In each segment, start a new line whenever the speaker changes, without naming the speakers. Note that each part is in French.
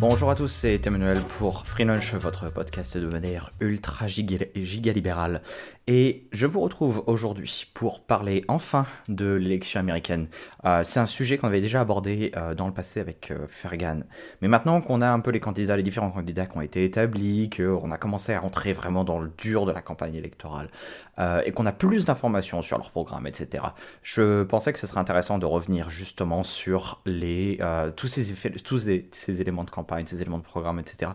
Bonjour à tous, c'est Emmanuel pour Free Lunch, votre podcast de manière ultra giga, giga libérale. Et je vous retrouve aujourd'hui pour parler enfin de l'élection américaine. Euh, c'est un sujet qu'on avait déjà abordé euh, dans le passé avec euh, Fergan. Mais maintenant qu'on a un peu les candidats, les différents candidats qui ont été établis, qu'on a commencé à rentrer vraiment dans le dur de la campagne électorale, et qu'on a plus d'informations sur leur programme, etc., je pensais que ce serait intéressant de revenir justement sur les, tous ces éléments de campagne, ces éléments de programme, etc.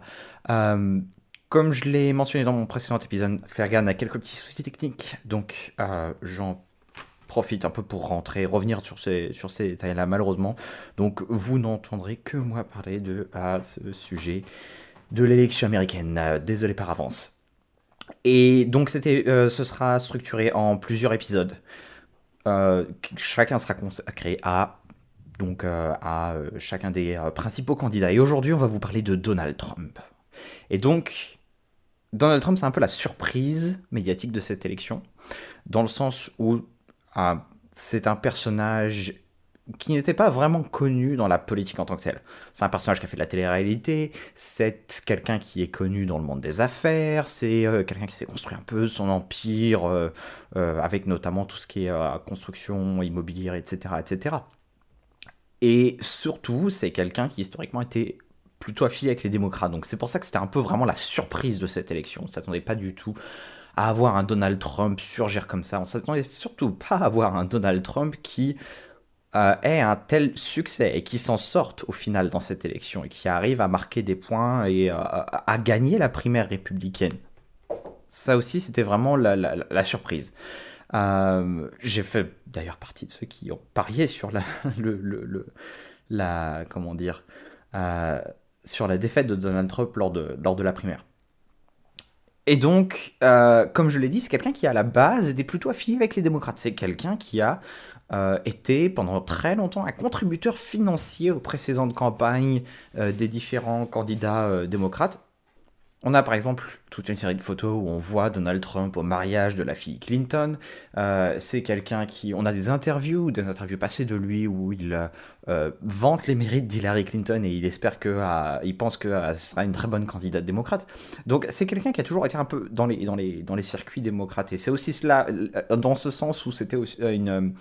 Comme je l'ai mentionné dans mon précédent épisode, Fergan a quelques petits soucis techniques, donc euh, j'en profite un peu pour rentrer, revenir sur ces, sur ces détails-là, malheureusement. Donc vous n'entendrez que moi parler de ce sujet de l'élection américaine. Euh, désolé par avance. Et donc euh, ce sera structuré en plusieurs épisodes. chacun sera consacré à donc à chacun des principaux candidats. Et aujourd'hui, on va vous parler de Donald Trump. Et donc, Donald Trump, c'est un peu la surprise médiatique de cette élection, dans le sens où ah, c'est un personnage qui n'était pas vraiment connu dans la politique en tant que tel. C'est un personnage qui a fait de la télé-réalité, c'est quelqu'un qui est connu dans le monde des affaires, c'est euh, quelqu'un qui s'est construit un peu son empire, euh, euh, avec notamment tout ce qui est construction immobilière, etc., etc. Et surtout, c'est quelqu'un qui historiquement était plutôt affilié avec les démocrates. Donc c'est pour ça que c'était un peu vraiment la surprise de cette élection. On ne s'attendait pas du tout à avoir un Donald Trump surgir comme ça. On s'attendait surtout pas à avoir un Donald Trump qui euh, ait un tel succès et qui s'en sorte au final dans cette élection et qui arrive à marquer des points et euh, à gagner la primaire républicaine. Ça aussi, c'était vraiment la, surprise. Euh, j'ai fait d'ailleurs partie de ceux qui ont parié sur la, le, le, la comment dire, sur la défaite de Donald Trump lors de, lors de la primaire. Et donc, euh, comme je l'ai dit, c'est quelqu'un qui à la base était plutôt affilié avec les démocrates. C'est quelqu'un qui a euh, été pendant très longtemps un contributeur financier aux précédentes campagnes euh, des différents candidats démocrates. On a par exemple toute une série de photos où on voit Donald Trump au mariage de la fille Clinton. Euh, c'est quelqu'un qui... On a des interviews, des interviews passées de lui où il euh, vante les mérites d'Hillary Clinton et il espère que... Euh, il pense que ce sera une très bonne candidate démocrate. Donc c'est quelqu'un qui a toujours été un peu dans les, dans les, dans les circuits démocrates. Et c'est aussi cela, dans ce sens où c'était aussi une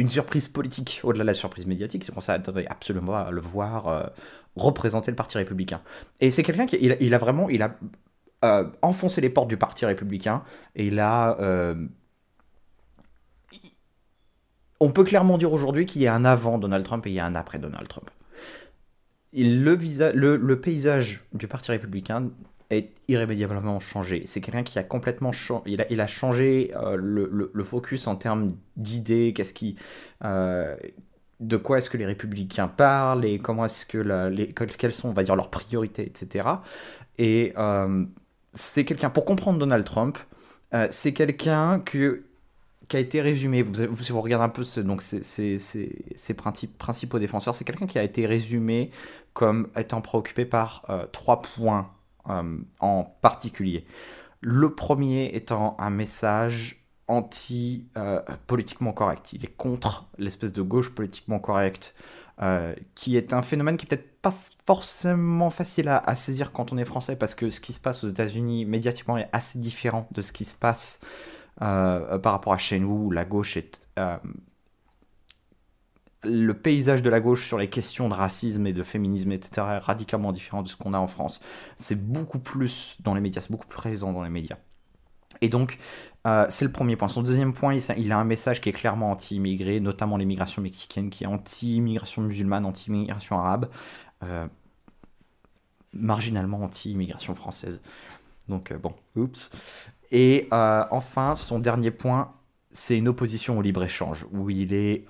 une surprise politique au-delà de la surprise médiatique. C'est qu'on absolument à le voir représenter le Parti républicain. Et c'est quelqu'un qui a vraiment euh, enfoncé les portes du Parti républicain et il euh, on peut clairement dire aujourd'hui qu'il y a un avant Donald Trump et il y a un après Donald Trump. le, le, paysage du Parti républicain est irrémédiablement changé. C'est quelqu'un qui a complètement changé. Il a, changé euh, le, focus en termes d'idées, qu'est-ce qui, de quoi est-ce que les républicains parlent et comment est-ce que les, quelles sont, on va dire, leurs priorités, etc. Et euh, c'est quelqu'un, pour comprendre Donald Trump, euh, c'est quelqu'un que qui a été résumé, vous, si vous regardez un peu ce, donc ses, principaux défenseurs, c'est quelqu'un qui a été résumé comme étant préoccupé par euh, trois points en particulier. Le premier étant un message anti-politiquement correct. Il est contre l'espèce de gauche politiquement correcte, euh, qui est un phénomène qui est peut-être pas forcément facile à, saisir quand on est français, parce que ce qui se passe aux États-Unis médiatiquement est assez différent de ce qui se passe euh, par rapport à chez nous, où la gauche est... Le paysage de la gauche sur les questions de racisme et de féminisme, etc., est radicalement différent de ce qu'on a en France. C'est beaucoup plus dans les médias, c'est beaucoup plus présent dans les médias. Et donc, euh, c'est le premier point. Son deuxième point, il, a un message qui est clairement anti-immigré, notamment l'immigration mexicaine, qui est anti-immigration musulmane, anti-immigration arabe, euh, marginalement anti-immigration française. Donc, euh, bon, oups. Et enfin, son dernier point, c'est une opposition au libre-échange, où il est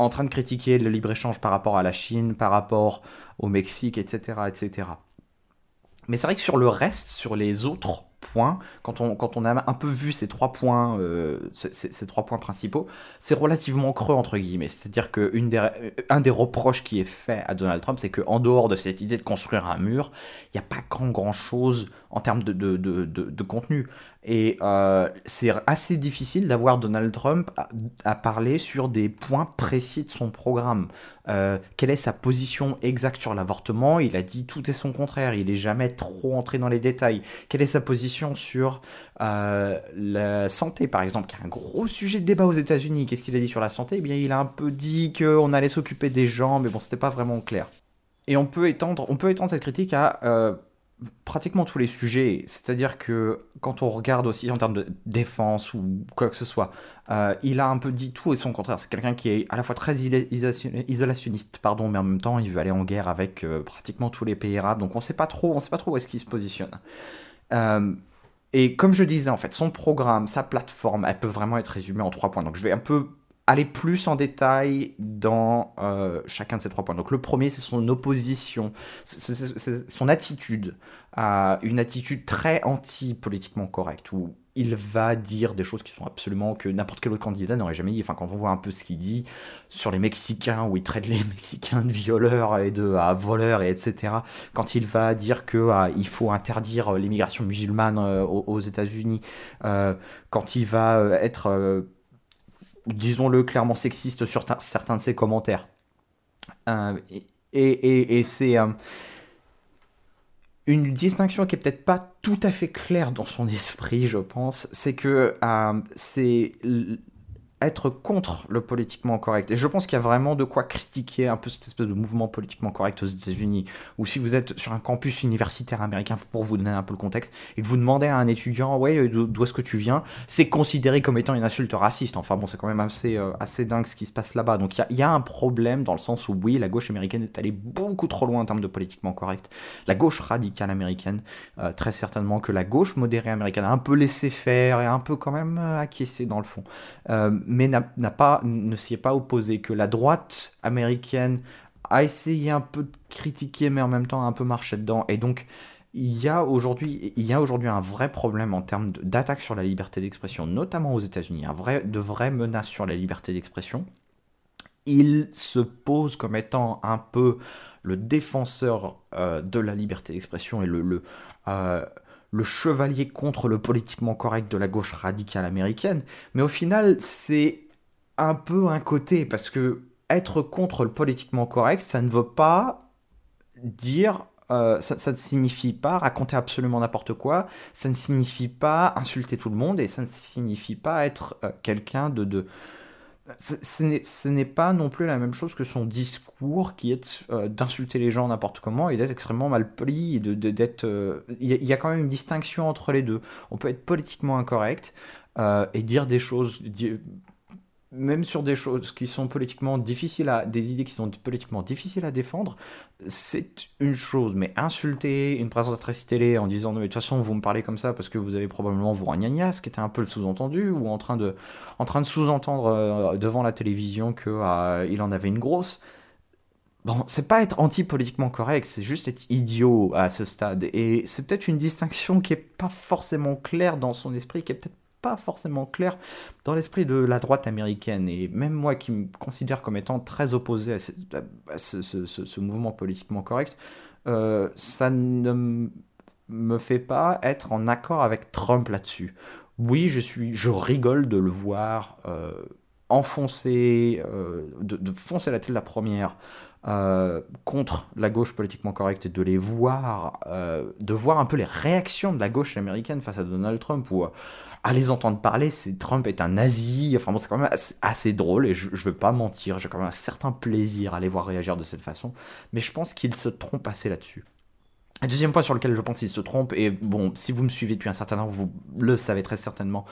en train de critiquer le libre-échange par rapport à la Chine, par rapport au Mexique, etc. etc. Mais c'est vrai que sur le reste, sur les autres points, quand on, quand on a un peu vu ces trois points, euh, ces, trois points principaux, c'est relativement creux entre guillemets. C'est-à-dire que des, un des reproches qui est fait à Donald Trump, c'est qu'en dehors de cette idée de construire un mur, il n'y a pas grand, grand chose en termes de, de, de, contenu. Et euh, c'est assez difficile d'avoir Donald Trump à, parler sur des points précis de son programme. Euh, quelle est sa position exacte sur l'avortement? Il a dit tout est son contraire, il n'est jamais trop entré dans les détails. Quelle est sa position sur euh, la santé, par exemple, qui est un gros sujet de débat aux États-Unis Qu'est-ce qu'il a dit sur la santé? Eh bien, il a un peu dit qu'on allait s'occuper des gens, mais bon, c'était pas vraiment clair. Et on peut étendre, on peut étendre cette critique à pratiquement tous les sujets. C'est-à-dire que quand on regarde aussi en termes de défense ou quoi que ce soit, euh, il a un peu dit tout et son contraire. C'est quelqu'un qui est à la fois très isolationniste, pardon, mais en même temps, il veut aller en guerre avec euh, pratiquement tous les pays arabes. Donc on sait pas trop, on sait pas trop où est-ce qu'il se positionne. Euh, et comme je disais, en fait, son programme, sa plateforme, elle peut vraiment être résumée en trois points. Donc je vais un peu aller plus en détail dans euh, chacun de ces trois points. Donc le premier, c'est son opposition, c'est son attitude, une attitude très anti-politiquement correcte, où il va dire des choses qui sont absolument que n'importe quel autre candidat n'aurait jamais dit. Enfin, quand on voit un peu ce qu'il dit sur les Mexicains, où il traite les Mexicains de violeurs et de voleurs, et etc. Quand il va dire que ah, il faut interdire l'immigration musulmane euh, aux, États-Unis, euh, quand il va être disons-le clairement sexiste sur certains de ses commentaires. Euh, et, c'est euh, une distinction qui est peut-être pas tout à fait claire dans son esprit, je pense. C'est que euh, c'est être contre le politiquement correct. Et je pense qu'il y a vraiment de quoi critiquer un peu cette espèce de mouvement politiquement correct aux États-Unis. Ou si vous êtes sur un campus universitaire américain, pour vous donner un peu le contexte, et que vous demandez à un étudiant, ouais, d'où est-ce que tu viens, c'est considéré comme étant une insulte raciste. Enfin bon, c'est quand même assez, euh, assez dingue ce qui se passe là-bas. Donc il y, a un problème dans le sens où, oui, la gauche américaine est allée beaucoup trop loin en termes de politiquement correct. La gauche radicale américaine, euh, très certainement que la gauche modérée américaine a un peu laissé faire et un peu quand même euh, acquiescé dans le fond mais n'a pas, ne s'y est pas opposé, que la droite américaine a essayé un peu de critiquer, mais en même temps un peu marché dedans. Et donc, il y a aujourd'hui, il y a aujourd'hui un vrai problème en termes d'attaque sur la liberté d'expression, notamment aux États-Unis, un vrai, de vraies menaces sur la liberté d'expression. Il se pose comme étant un peu le défenseur euh, de la liberté d'expression et le, euh, le chevalier contre le politiquement correct de la gauche radicale américaine, mais au final, c'est un peu un côté, parce que être contre le politiquement correct, ça ne veut pas dire euh, ça, ne signifie pas raconter absolument n'importe quoi, ça ne signifie pas insulter tout le monde et ça ne signifie pas être euh, quelqu'un de, ce n'est pas non plus la même chose que son discours qui est euh, d'insulter les gens n'importe comment et d'être extrêmement mal poli. De, euh, il y, a quand même une distinction entre les deux. On peut être politiquement incorrect euh, et dire des choses, même sur des choses qui sont politiquement difficiles à, des idées qui sont politiquement difficiles à défendre, c'est une chose. Mais insulter une présentatrice télé en disant de toute façon vous me parlez comme ça parce que vous avez probablement vous un ce qui était un peu le sous-entendu, ou en train de, en train de sous-entendre euh, devant la télévision que euh, il en avait une grosse. Bon, c'est pas être anti-politiquement correct, c'est juste être idiot à ce stade. Et c'est peut-être une distinction qui est pas forcément claire dans son esprit, qui est peut-être pas forcément clair dans l'esprit de la droite américaine. Et même moi qui me considère comme étant très opposé à ce, mouvement politiquement correct, euh, ça ne me fait pas être en accord avec Trump là-dessus. Oui, je, suis, je rigole de le voir euh, enfoncer, euh, de, foncer la tête la première contre la gauche politiquement correcte et de les voir, de voir un peu les réactions de la gauche américaine face à Donald Trump, à les entendre parler, c'est Trump est un nazi. Enfin bon, c'est quand même assez, drôle et je, ne veux pas mentir, j'ai quand même un certain plaisir à les voir réagir de cette façon. Mais je pense qu'il se trompe assez là-dessus. Un deuxième point sur lequel je pense qu'il se trompe, et bon, si vous me suivez depuis un certain temps, vous le savez très certainement,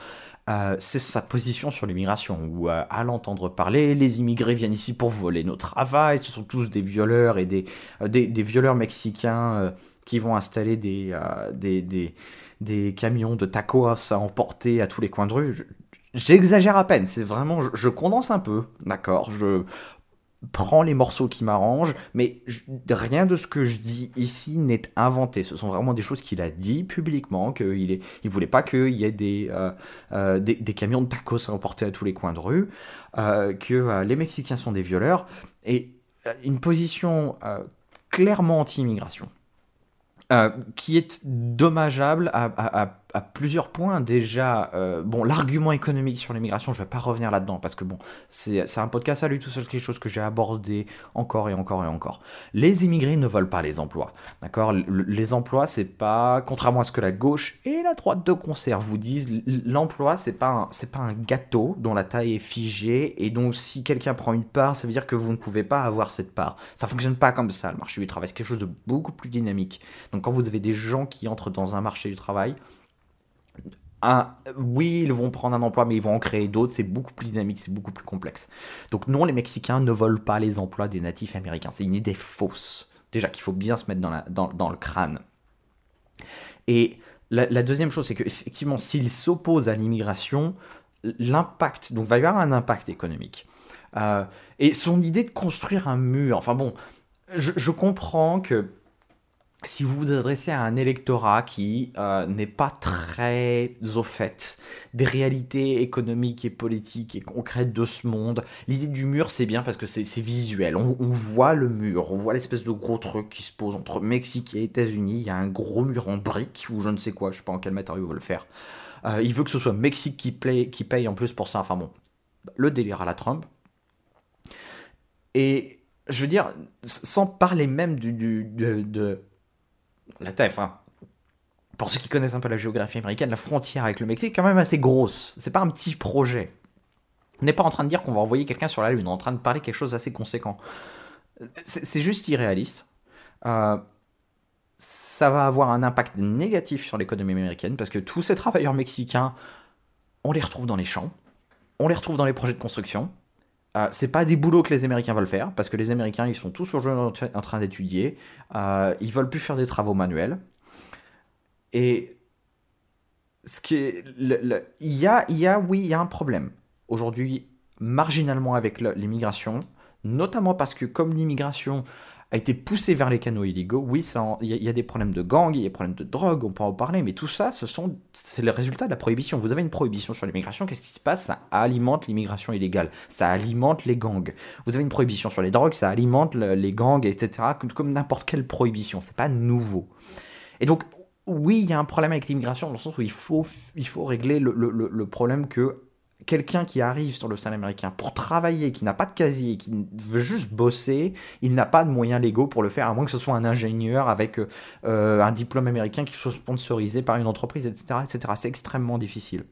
euh, c'est sa position sur l'immigration, où euh, à l'entendre parler, les immigrés viennent ici pour voler nos travail, ce sont tous des violeurs et des, euh, des, violeurs mexicains qui vont installer des, des, des des camions de tacos à emporter à tous les coins de rue. J'exagère à peine, c'est vraiment, je, condense un peu, d'accord Je prends les morceaux qui m'arrangent, mais rien de ce que je dis ici n'est inventé. Ce sont vraiment des choses qu'il a dit publiquement, qu'il est, il voulait pas qu'il y ait des, euh, euh, des, camions de tacos à emporter à tous les coins de rue, euh, que les Mexicains sont des violeurs, et une position clairement anti-immigration euh, qui est dommageable à, plusieurs points. Déjà, euh, bon, l'argument économique sur l'immigration, je ne vais pas revenir là-dedans parce que bon, c'est un podcast à lui tout seul, quelque chose que j'ai abordé encore et encore et encore. Les immigrés ne veulent pas les emplois, d'accord? Les emplois, c'est pas, contrairement à ce que la gauche et la droite de concert vous disent, l'emploi, c'est pas c'est pas un gâteau dont la taille est figée et donc si quelqu'un prend une part, ça veut dire que vous ne pouvez pas avoir cette part. Ça fonctionne pas comme ça. Le marché du travail, c'est quelque chose de beaucoup plus dynamique. Donc quand vous avez des gens qui entrent dans un marché du travail, oui, ils vont prendre un emploi, mais ils vont en créer d'autres. C'est beaucoup plus dynamique, c'est beaucoup plus complexe. Donc non, les Mexicains ne volent pas les emplois des natifs américains. C'est une idée fausse. Déjà qu'il faut bien se mettre dans, le crâne. Et la, deuxième chose, c'est qu'effectivement, s'ils s'opposent à l'immigration, l'impact, donc va y avoir un impact économique. Euh, et son idée de construire un mur, enfin bon, je comprends que si vous vous adressez à un électorat qui euh, n'est pas très au fait des réalités économiques et politiques et concrètes de ce monde, l'idée du mur c'est bien parce que c'est visuel. On, voit le mur, on voit l'espèce de gros truc qui se pose entre Mexique et États-Unis. Il y a un gros mur en briques ou je ne sais quoi, je sais pas en quel matériau il veut le faire. Euh, il veut que ce soit Mexique qui, paye en plus pour ça. Enfin bon, le délire à la Trump. Et je veux dire, sans parler même de la taille, pour ceux qui connaissent un peu la géographie américaine, la frontière avec le Mexique est quand même assez grosse. C'est pas un petit projet. On n'est pas en train de dire qu'on va envoyer quelqu'un sur la Lune, on est en train de parler quelque chose d'assez conséquent. C'est juste irréaliste. Euh, ça va avoir un impact négatif sur l'économie américaine parce que tous ces travailleurs mexicains, on les retrouve dans les champs, on les retrouve dans les projets de construction, euh, c'est pas des boulots que les Américains veulent faire, parce que les Américains, ils sont tous en train d'étudier. Euh, ils veulent plus faire des travaux manuels. Et ce qui il, y a, il y a, oui, il y a un problème aujourd'hui, marginalement avec l'immigration, notamment parce que comme l'immigration a été poussé vers les canaux illégaux. Oui, il y, a des problèmes de gang, il y a des problèmes de drogue, on peut en parler, mais tout ça, ce sont, c'est le résultat de la prohibition. Vous avez une prohibition sur l'immigration, qu'est-ce qui se passe? Ça alimente l'immigration illégale, ça alimente les gangs. Vous avez une prohibition sur les drogues, ça alimente les gangs, etc. Comme, n'importe quelle prohibition, c'est pas nouveau. Et donc, oui, il y a un problème avec l'immigration dans le sens où il faut, il faut régler le, le, le problème que quelqu'un qui arrive sur le sol américain pour travailler, qui n'a pas de casier, qui veut juste bosser, il n'a pas de moyens légaux pour le faire, à moins que ce soit un ingénieur avec euh, un diplôme américain qui soit sponsorisé par une entreprise, etc. etc. C'est extrêmement difficile.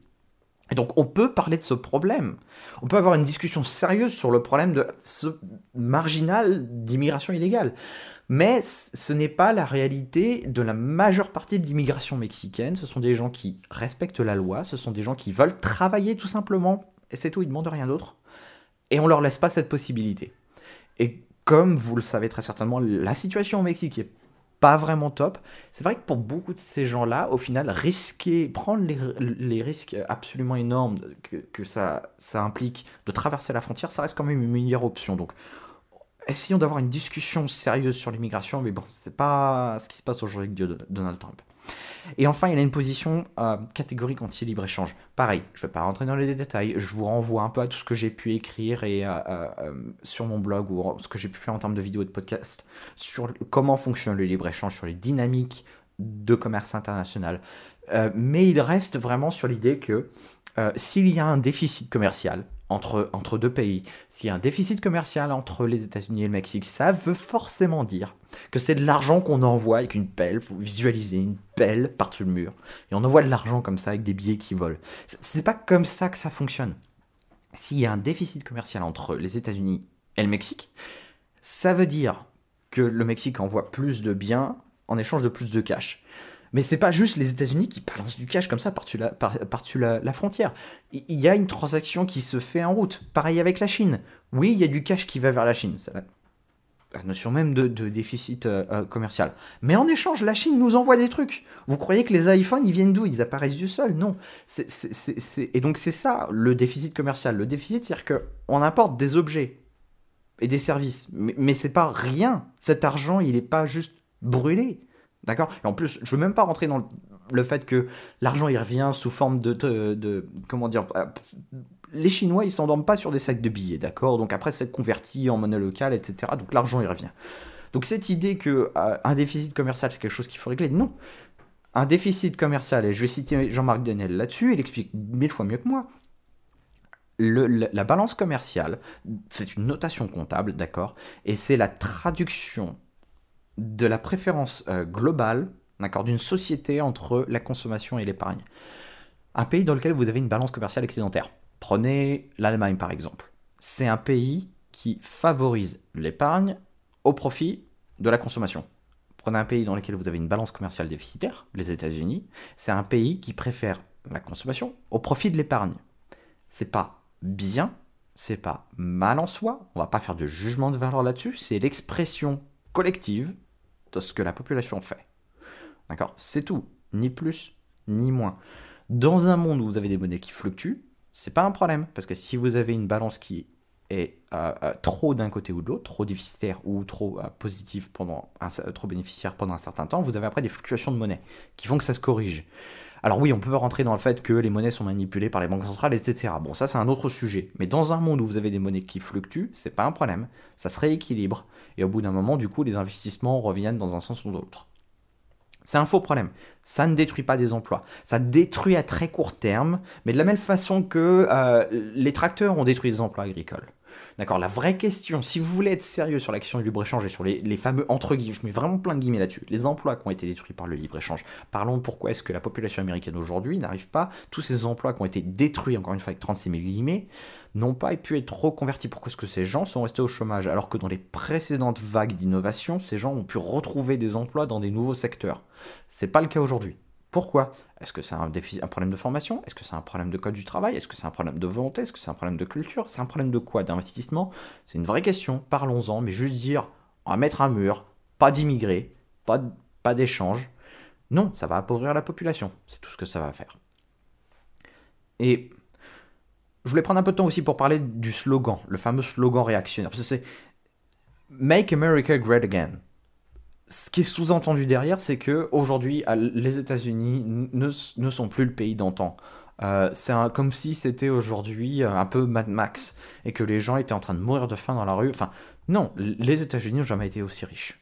Et donc on peut parler de ce problème. On peut avoir une discussion sérieuse sur le problème de ce marginal d'immigration illégale. Mais ce n'est pas la réalité de la majeure partie de l'immigration mexicaine. Ce sont des gens qui respectent la loi, ce sont des gens qui veulent travailler tout simplement, et c'est tout, ils ne demandent rien d'autre. Et on leur laisse pas cette possibilité. Et comme vous le savez très certainement, la situation au Mexique est pas vraiment top. C'est vrai que pour beaucoup de ces gens-là, au final, risquer, prendre les, risques absolument énormes que, ça, ça implique de traverser la frontière, ça reste quand même une meilleure option. Donc, essayons d'avoir une discussion sérieuse sur l'immigration, mais bon, c'est pas ce qui se passe aujourd'hui avec Donald Trump. Et enfin, il a une position euh, catégorique anti-libre-échange. Pareil, je ne vais pas rentrer dans les détails, je vous renvoie un peu à tout ce que j'ai pu écrire euh, euh, sur mon blog ou ce que j'ai pu faire en termes de vidéos et de podcasts sur comment fonctionne le libre-échange, sur les dynamiques de commerce international. mais il reste vraiment sur l'idée que s'il y a un déficit commercial, entre, entre deux pays, s'il y a un déficit commercial entre les États-Unis et le Mexique, ça veut forcément dire que c'est de l'argent qu'on envoie avec une pelle, vous visualisez une pelle par-dessus le mur, et on envoie de l'argent comme ça avec des billets qui volent. C'est pas comme ça que ça fonctionne. S'il y a un déficit commercial entre les États-Unis et le Mexique, ça veut dire que le Mexique envoie plus de biens en échange de plus de cash. Mais c'est pas juste les États-Unis qui balancent du cash comme ça par-dessus la, la, frontière. Il y a une transaction qui se fait en route. Pareil avec la Chine. Oui, il y a du cash qui va vers la Chine. C'est la, notion même de, déficit euh, euh, commercial. Mais en échange, la Chine nous envoie des trucs. Vous croyez que les iPhones, ils viennent d'où? Ils apparaissent du sol? Non. Et donc c'est ça le déficit commercial. Le déficit, c'est-à-dire qu'on importe des objets et des services. Mais, mais c'est pas rien. Cet argent, il n'est pas juste brûlé. D'accord? Et en plus, je veux même pas rentrer dans le fait que l'argent il revient sous forme de, de, comment dire euh, les Chinois ils s'endorment pas sur des sacs de billets, d'accord? Donc après c'est converti en monnaie locale, etc. Donc l'argent il revient. Donc cette idée que euh, un déficit commercial c'est quelque chose qu'il faut régler, non. Un déficit commercial, et je vais citer Jean-Marc Denel là-dessus, il explique mille fois mieux que moi. la balance commerciale, c'est une notation comptable, d'accord, et c'est la traduction de la préférence euh, globale, d'une société entre la consommation et l'épargne. Un pays dans lequel vous avez une balance commerciale excédentaire. Prenez l'Allemagne par exemple. C'est un pays qui favorise l'épargne au profit de la consommation. Prenez un pays dans lequel vous avez une balance commerciale déficitaire, les États-Unis, c'est un pays qui préfère la consommation au profit de l'épargne. C'est pas bien, c'est pas mal en soi, on va pas faire de jugement de valeur là-dessus, c'est l'expression collective de ce que la population fait. D'accord? C'est tout, ni plus ni moins. Dans un monde où vous avez des monnaies qui fluctuent, c'est pas un problème parce que si vous avez une balance qui est euh, euh, trop d'un côté ou de l'autre, trop déficitaire ou trop euh, pendant un, trop bénéficiaire pendant un certain temps, vous avez après des fluctuations de monnaie qui font que ça se corrige. Alors oui, on peut rentrer dans le fait que les monnaies sont manipulées par les banques centrales, etc. Bon, ça c'est un autre sujet. Mais dans un monde où vous avez des monnaies qui fluctuent, c'est pas un problème. Ça se rééquilibre. Et au bout d'un moment, du coup, les investissements reviennent dans un sens ou l'autre. C'est un faux problème. Ça ne détruit pas des emplois. Ça détruit à très court terme, mais de la même façon que les tracteurs ont détruit les emplois agricoles. D'accord? La vraie question, si vous voulez être sérieux sur l'action du libre-échange et sur les, fameux entre guillemets, je mets vraiment plein de guillemets là-dessus, les emplois qui ont été détruits par le libre-échange, parlons de pourquoi est-ce que la population américaine aujourd'hui n'arrive pas, tous ces emplois qui ont été détruits, encore une fois avec 36 000 guillemets, n'ont pas pu être reconvertis. Pourquoi est-ce que ces gens sont restés au chômage alors que dans les précédentes vagues d'innovation, ces gens ont pu retrouver des emplois dans des nouveaux secteurs. C'est pas le cas aujourd'hui. Pourquoi? Est-ce que c'est un, un, problème de formation? Est-ce que c'est un problème de code du travail? Est-ce que c'est un problème de volonté? Est-ce que c'est un problème de culture? C'est un problème de quoi? D'investissement? C'est une vraie question, parlons-en, mais juste dire, on va mettre un mur, pas d'immigrés, pas, pas d'échange. Non, ça va appauvrir la population, c'est tout ce que ça va faire. Et je voulais prendre un peu de temps aussi pour parler du slogan, le fameux slogan réactionnaire, parce que c'est Make America Great Again ce qui est sous-entendu derrière, c'est que aujourd'hui, les États-Unis ne, sont plus le pays d'antan. Euh, c'est comme si c'était aujourd'hui euh, un peu Mad Max et que les gens étaient en train de mourir de faim dans la rue. Enfin, non, les États-Unis n'ont jamais été aussi riches.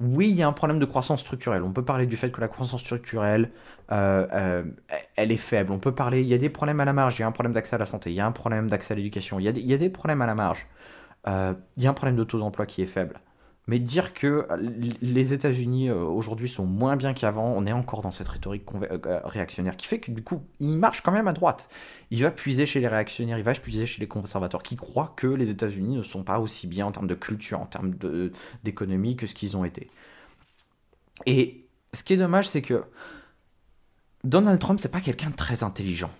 Oui, il y a un problème de croissance structurelle. On peut parler du fait que la croissance structurelle, euh, elle est faible. On peut parler, il y a des problèmes à la marge. Il y a un problème d'accès à la santé. Il y a un problème d'accès à l'éducation. Il, il, y a des problèmes à la marge. il y a un problème de taux d'emploi qui est faible. Mais dire que les États-Unis euh, aujourd'hui sont moins bien qu'avant, on est encore dans cette rhétorique euh, euh, réactionnaire qui fait que du coup, il marche quand même à droite. Il va puiser chez les réactionnaires, il va puiser chez les conservateurs qui croient que les États-Unis ne sont pas aussi bien en termes de culture, en termes d'économie que ce qu'ils ont été. Et ce qui est dommage, c'est que Donald Trump, c'est pas quelqu'un de très intelligent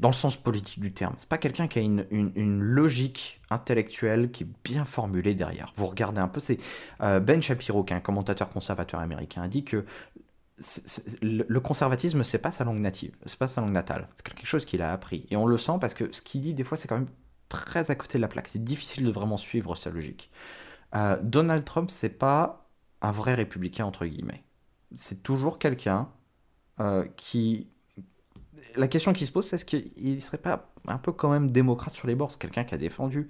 dans le sens politique du terme. C'est pas quelqu'un qui a une, logique intellectuelle qui est bien formulée derrière. Vous regardez un peu, c'est euh, Ben Shapiro, qui est un commentateur conservateur américain, a dit que le conservatisme, c'est pas sa langue native, c'est pas sa langue natale, c'est quelque chose qu'il a appris. Et on le sent parce que ce qu'il dit, des fois, c'est quand même très à côté de la plaque. C'est difficile de vraiment suivre sa logique. Euh, Donald Trump, c'est pas un vrai républicain, entre guillemets. C'est toujours quelqu'un euh, qui la question qui se pose, c'est est-ce qu'il ne serait pas un peu quand même démocrate sur les bords? C'est quelqu'un qui a défendu,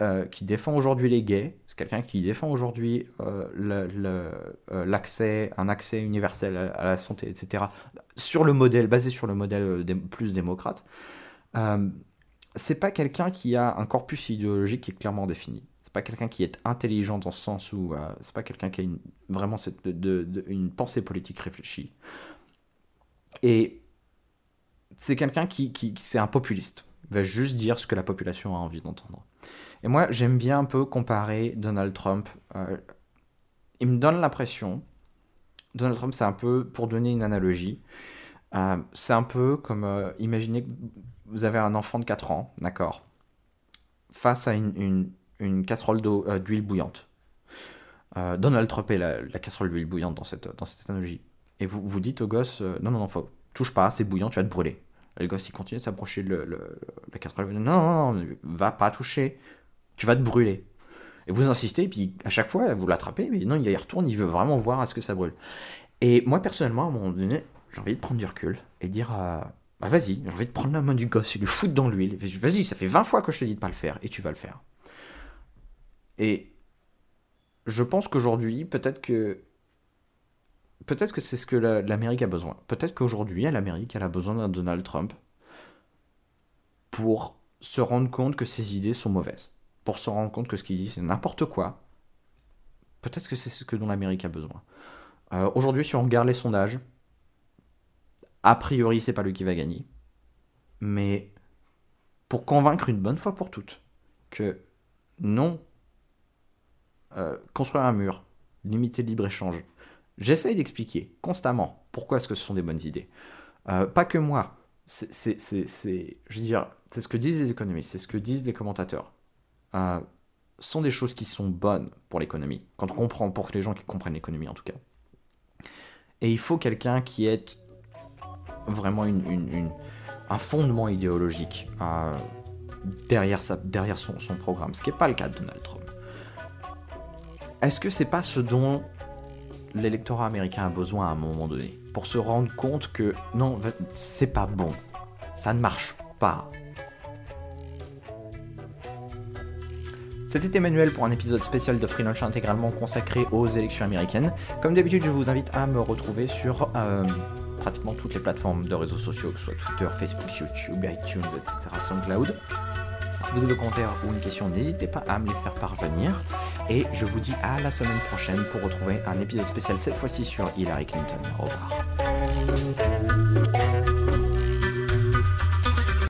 euh, qui défend aujourd'hui les gays, c'est quelqu'un qui défend aujourd'hui euh, euh, l'accès, un accès universel à, la santé, etc. Sur le modèle, basé sur le modèle plus démocrate. c'est pas quelqu'un qui a un corpus idéologique qui est clairement défini. C'est pas quelqu'un qui est intelligent dans ce sens où c'est pas quelqu'un qui a vraiment une pensée politique réfléchie. Et c'est quelqu'un qui, qui, c'est un populiste. Il va juste dire ce que la population a envie d'entendre. Et moi, j'aime bien un peu comparer Donald Trump. Euh, il me donne l'impression, Donald Trump, c'est un peu, pour donner une analogie, euh, c'est un peu comme, euh, imaginez que vous avez un enfant de 4 ans, d'accord, face à une, une, casserole d'huile bouillante. Donald Trump est la, casserole d'huile bouillante dans cette, dans cette analogie. Et vous, vous dites au gosse, non, non, non, faut, touche pas, c'est bouillant, tu vas te brûler. le gosse, il continue de s'approcher de la casserole. Non, non, non, va pas toucher. Tu vas te brûler. Et vous insistez, et puis à chaque fois, vous l'attrapez, mais non, il y retourne, il veut vraiment voir à ce que ça brûle. Et moi, personnellement, à un moment donné, j'ai envie de prendre du recul et dire bah vas-y, j'ai envie de prendre la main du gosse et lui foutre dans l'huile. Vas-y, ça fait 20 fois que je te dis de pas le faire, et tu vas le faire. Et je pense qu'aujourd'hui, peut-être que peut-être que c'est ce que l'Amérique a besoin. Peut-être qu'aujourd'hui, l'Amérique, elle a besoin d'un Donald Trump pour se rendre compte que ses idées sont mauvaises, pour se rendre compte que ce qu'il dit c'est n'importe quoi. Peut-être que c'est ce que dont l'Amérique a besoin. Euh, aujourd'hui, si on regarde les sondages, a priori, c'est pas lui qui va gagner. Mais pour convaincre une bonne fois pour toutes que non, euh, construire un mur, limiter le libre-échange, j'essaye d'expliquer constamment pourquoi ce sont des bonnes idées. Euh, pas que moi, c'est, ce que disent les économistes, c'est ce que disent les commentateurs. Euh, sont des choses qui sont bonnes pour l'économie, quand on comprend, pour les gens qui comprennent l'économie en tout cas. Et il faut quelqu'un qui ait vraiment un fondement idéologique euh, derrière, son, programme, ce qui n'est pas le cas de Donald Trump. Est-ce que c'est pas ce dont l'électorat américain a besoin à un moment donné pour se rendre compte que non, c'est pas bon, ça ne marche pas. C'était Emmanuel pour un épisode spécial de Free Lunch intégralement consacré aux élections américaines. Comme d'habitude, je vous invite à me retrouver sur euh, pratiquement toutes les plateformes de réseaux sociaux, que ce soit Twitter, Facebook, YouTube, iTunes, etc., SoundCloud. Si vous avez des commentaires ou une question, n'hésitez pas à me les faire parvenir. Et je vous dis à la semaine prochaine pour retrouver un épisode spécial, cette fois-ci sur Hillary Clinton. Au revoir.